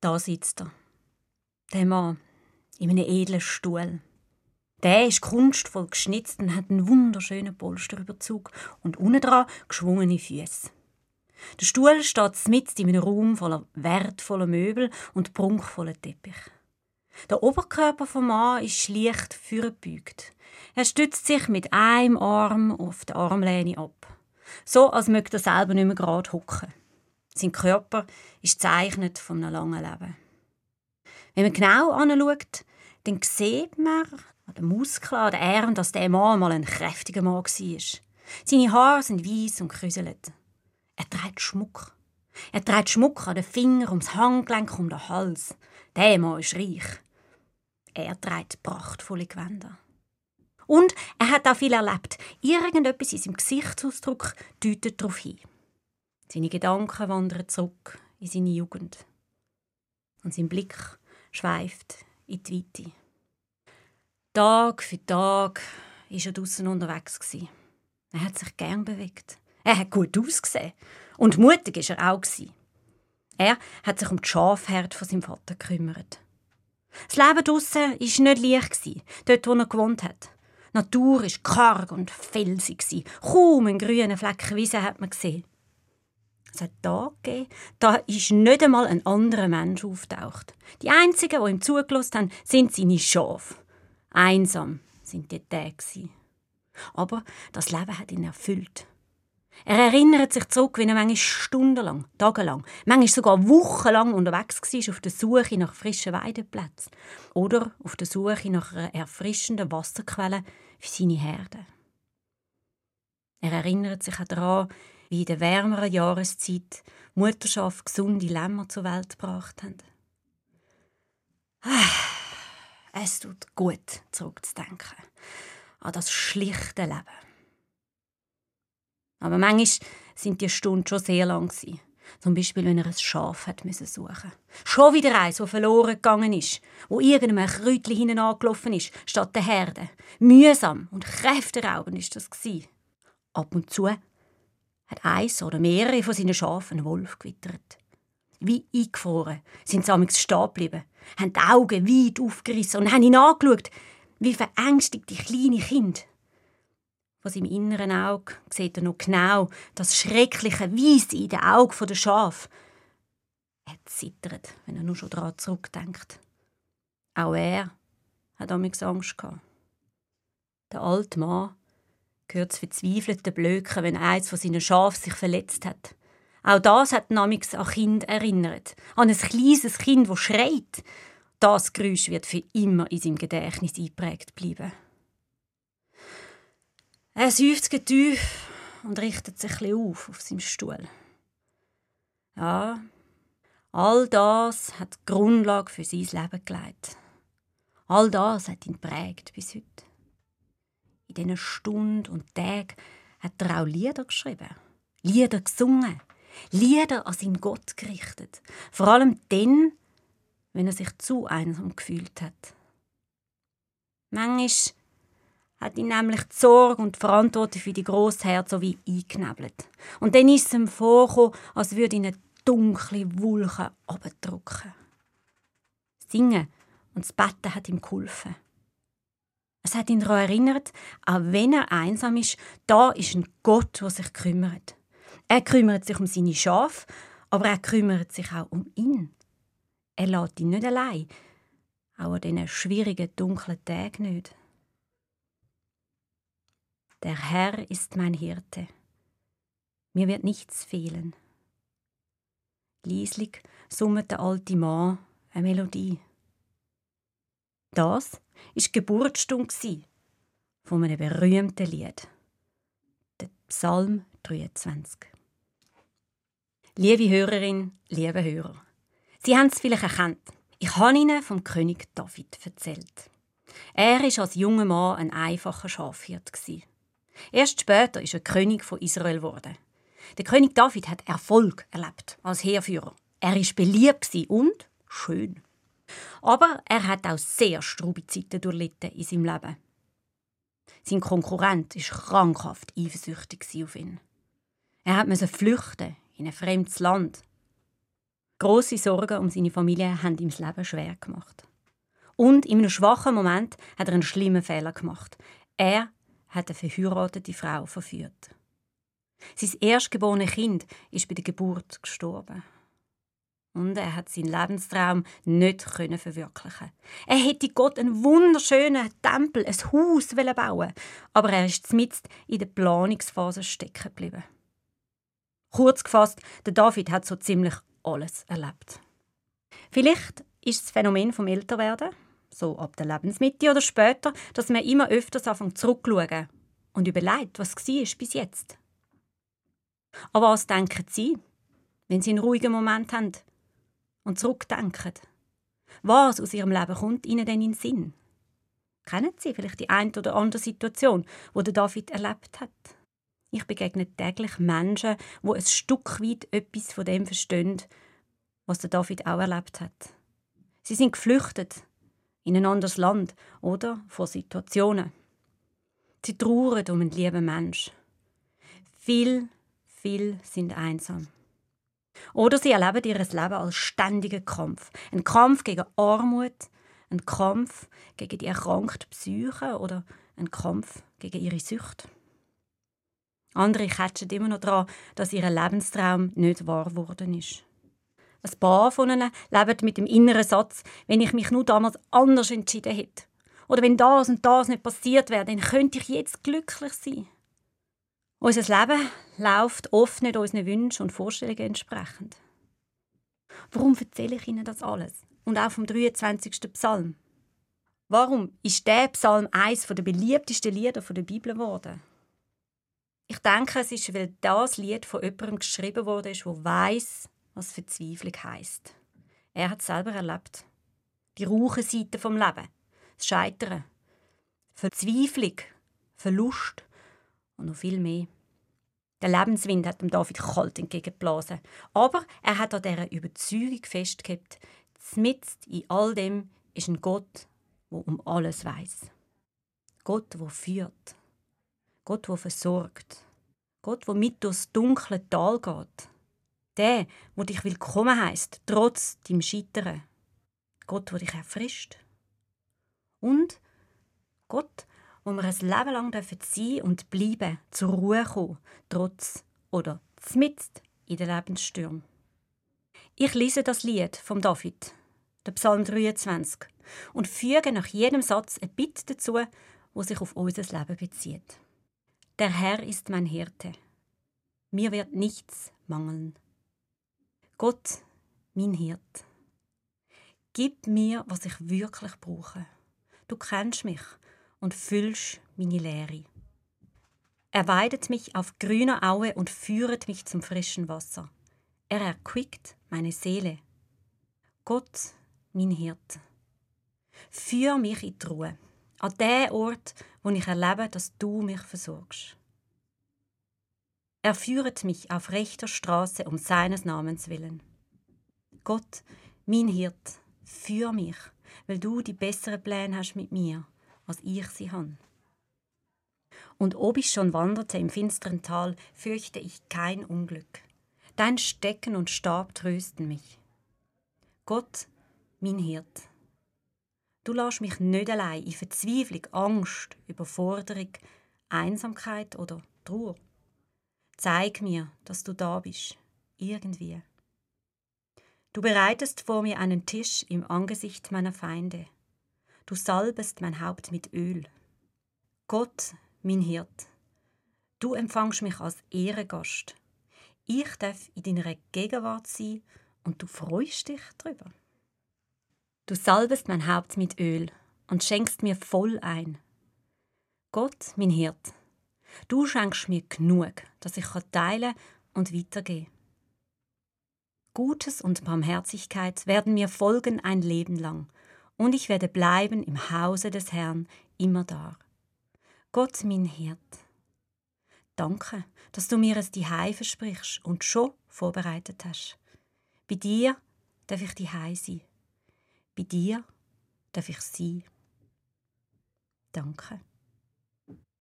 Da sitzt er. Der Mann in einem edlen Stuhl. Der ist kunstvoll geschnitzt und hat einen wunderschönen Polsterüberzug und unten dran geschwungene Füße. Der Stuhl steht mitten in einem Raum voller wertvoller Möbel und prunkvoller Teppich. Der Oberkörper vom Mann ist leicht vorgebeugt. Er stützt sich mit einem Arm auf die Armlehne ab. So, als möchte er selber nicht mehr gerade hocken. Sein Körper ist zeichnet von einem langen Leben. Wenn man genau anschaut, dann sieht man an den Muskeln, an den Armen, dass der Mann mal ein kräftiger Mann war. Seine Haare sind weiß und krüselt. Er trägt Schmuck. Er trägt Schmuck an den Fingern, ums Handgelenk, um den Hals. Der Mann ist reich. Er trägt prachtvolle Gewänder. Und er hat auch viel erlebt. Irgendetwas in seinem Gesichtsausdruck deutet darauf hin. Seine Gedanken wandern zurück in seine Jugend. Und sein Blick schweift in die Weite. Tag für Tag war er draußen unterwegs. Er hat sich gern bewegt. Er hat gut ausgesehen. Und mutig war er auch. Er hat sich um die Schafherde von seinem Vater gekümmert. Das Leben draussen war nicht leicht, dort wo er gewohnt hat. Die Natur war karg und felsig. Kaum einen grünen Fleck Wiese hat man gesehen. Es hat Tage gegeben, da ist nicht einmal ein anderer Mensch auftaucht. Die einzigen, die ihm zugelassen haben, sind seine Schafe. Einsam sind die Tage. Aber das Leben hat ihn erfüllt. Er erinnert sich zurück, wie er manchmal stundenlang, tagelang, manchmal sogar wochenlang unterwegs war auf der Suche nach frischen Weideplätzen oder auf der Suche nach einer erfrischenden Wasserquelle für seine Herde. Er erinnert sich auch daran, wie in der wärmeren Jahreszeit Mutterschaft gesunde Lämmer zur Welt gebracht haben. Es tut gut, zurückzudenken an das schlichte Leben. Aber manchmal sind die Stunden schon sehr lang. Zum Beispiel, wenn er ein Schaf hat müssen suchen. Schon wieder eins, das verloren gegangen ist, wo irgendeinem Kräutchen hinten angelaufen ist, statt der Herde. Mühsam und kräfteraubend ist das. Ab und zu hat eins oder mehrere von seinen Schafen einen Wolf gewittert. Wie eingefroren sind sie stehen geblieben, haben die Augen weit aufgerissen und haben ihn angeschaut, wie verängstigt die kleine Kind. Von seinem inneren Auge sieht er noch genau das schreckliche Weisse in den Augen der Schaf. Er zittert, wenn er nur schon daran zurückdenkt. Auch er hat amigs Angst gehabt. Der alte Mann hört das verzweifelte Blöken, wenn eins von seinen Schafen sich verletzt hat. Auch das hat Namix an Kind erinnert. An ein kleines Kind, das schreit. Das Geräusch wird für immer in seinem Gedächtnis eingeprägt bleiben. Er seufzt tief und richtet sich ein auf auf seinem Stuhl. Ja, all das hat die Grundlage für sein Leben gelegt. All das hat ihn prägt bis heute. In diesen Stunden und Tagen hat er auch Lieder geschrieben, Lieder gesungen, Lieder an seinen Gott gerichtet. Vor allem dann, wenn er sich zu einsam gefühlt hat. Manchmal hat ihn nämlich die Sorge und die Verantwortung für die Grossherren wie eingenebelt. Und dann ist es ihm vorgekommen, als würde ihn eine dunkle Wolke abdrücken. Singen und das Betten hat ihm geholfen. Es hat ihn daran erinnert, auch wenn er einsam ist, da ist ein Gott, der sich kümmert. Er kümmert sich um seine Schafe, aber er kümmert sich auch um ihn. Er lässt ihn nicht allein, auch an diesen schwierigen, dunklen Tagen nicht. Der Herr ist mein Hirte. Mir wird nichts fehlen. Lieslig summt der alte Mann eine Melodie. Das war die Geburtsstunde von einem berühmten Lied, der Psalm 23. Liebe Hörerin, liebe Hörer, Sie haben es vielleicht erkannt. Ich habe Ihnen vom König David erzählt. Er war als junger Mann ein einfacher Schafhirt. Erst später ist er König von Israel geworden. Der König David hat Erfolg erlebt als Heerführer. Er ist beliebt und schön. Aber er hat auch sehr strube Zeiten durchlitten in seinem Leben. Sein Konkurrent ist krankhaft eifersüchtig auf ihn. Er musste flüchten in ein fremdes Land. Grosse Sorgen um seine Familie haben ihm das Leben schwer gemacht. Und in einem schwachen Moment hat er einen schlimmen Fehler gemacht. Er hat eine verheiratete Frau verführt. Sein erstgeborenes Kind ist bei der Geburt gestorben. Und er hat seinen Lebenstraum nicht verwirklichen. Er hätte Gott einen wunderschönen Tempel, ein Haus bauen aber er ist mitten in der Planungsphase stecken geblieben. Kurz gefasst, der David hat so ziemlich alles erlebt. Vielleicht ist das Phänomen vom Älterwerden, so ab der Lebensmitte oder später, dass man immer öfters anfängt zurückzuschauen und überlegt, was war bis jetzt. Aber was denken Sie, wenn Sie einen ruhigen Moment haben und zurückdenken? Was aus Ihrem Leben kommt Ihnen denn in den Sinn? Kennen Sie vielleicht die eine oder andere Situation, wo der David erlebt hat? Ich begegne täglich Menschen, wo ein Stück weit etwas von dem verstehen, was der David auch erlebt hat. Sie sind geflüchtet in ein anderes Land oder vor Situationen. Sie trauern um einen lieben Mensch. Viel Viele sind einsam. Oder sie erleben ihr Leben als ständigen Kampf. Ein Kampf gegen Armut, ein Kampf gegen die erkrankte Psyche oder ein Kampf gegen ihre Sucht. Andere catchen immer noch daran, dass ihr Lebenstraum nicht wahr geworden ist. Ein paar von ihnen leben mit dem inneren Satz, wenn ich mich nur damals anders entschieden hätte. Oder wenn das und das nicht passiert wäre, dann könnte ich jetzt glücklich sein. Unser Leben läuft oft nicht unseren Wünschen und Vorstellungen entsprechend. Warum erzähle ich Ihnen das alles? Und auch vom 23. Psalm. Warum ist der Psalm eines der beliebtesten Lieder der Bibel geworden? Ich denke, es ist, weil das Lied von jemandem geschrieben wurde, der weiß, was Verzweiflung heisst. Er hat es selber erlebt. Die rauche Seite vom Leben, das Scheitern, Verzweiflung, Verlust und noch viel mehr. Der Lebenswind hat dem David kalt entgegengeblasen. Aber er hat an dieser Überzeugung festgehalten, mitten in all dem ist ein Gott, der um alles weiß. Gott, der führt. Gott, der versorgt. Gott, der mit durchs dunkle Tal geht. Der, der dich willkommen heißt, trotz deinem Scheitern. Gott, der dich erfrischt. Und Gott, wo wir ein Leben lang sein und bleiben, zur Ruhe kommen, trotz oder zmitzt in den Lebensstürmen. Ich lese das Lied vom David, der Psalm 23, und füge nach jedem Satz ein Bitte dazu, wo sich auf unser Leben bezieht. Der Herr ist mein Hirte. Mir wird nichts mangeln. Gott, mein Hirt. Gib mir, was ich wirklich brauche. Du kennst mich und füllst meine Leere. Er weidet mich auf grüner Aue und führet mich zum frischen Wasser. Er erquickt meine Seele. Gott, mein Hirt. Führ mich in die Ruhe, an den Ort, wo ich erlebe, dass du mich versorgst. Er führet mich auf rechter Straße um seines Namens willen. Gott, mein Hirt, führ mich, weil du die besseren Pläne hast mit mir als ich sie habe. Und ob ich schon wanderte im finsteren Tal, fürchte ich kein Unglück. Dein Stecken und Stab trösten mich. Gott, mein Hirt. Du lässt mich nicht allein in Verzweiflung, Angst, Überforderung, Einsamkeit oder Trauer. Zeig mir, dass du da bist, irgendwie. Du bereitest vor mir einen Tisch im Angesicht meiner Feinde. Du salbest mein Haupt mit Öl. Gott, mein Hirt, du empfangst mich als Ehrengast. Ich darf in deiner Gegenwart sein und du freust dich darüber. Du salbest mein Haupt mit Öl und schenkst mir voll ein. Gott, mein Hirt, du schenkst mir genug, dass ich teilen und weitergehen. Gutes und Barmherzigkeit werden mir folgen ein Leben lang und ich werde bleiben im Hause des Herrn immer da. Gott, mein Hirt, danke, dass du mir es die versprichst und schon vorbereitet hast. Bei dir darf ich die sein. Bei dir darf ich sein. Danke.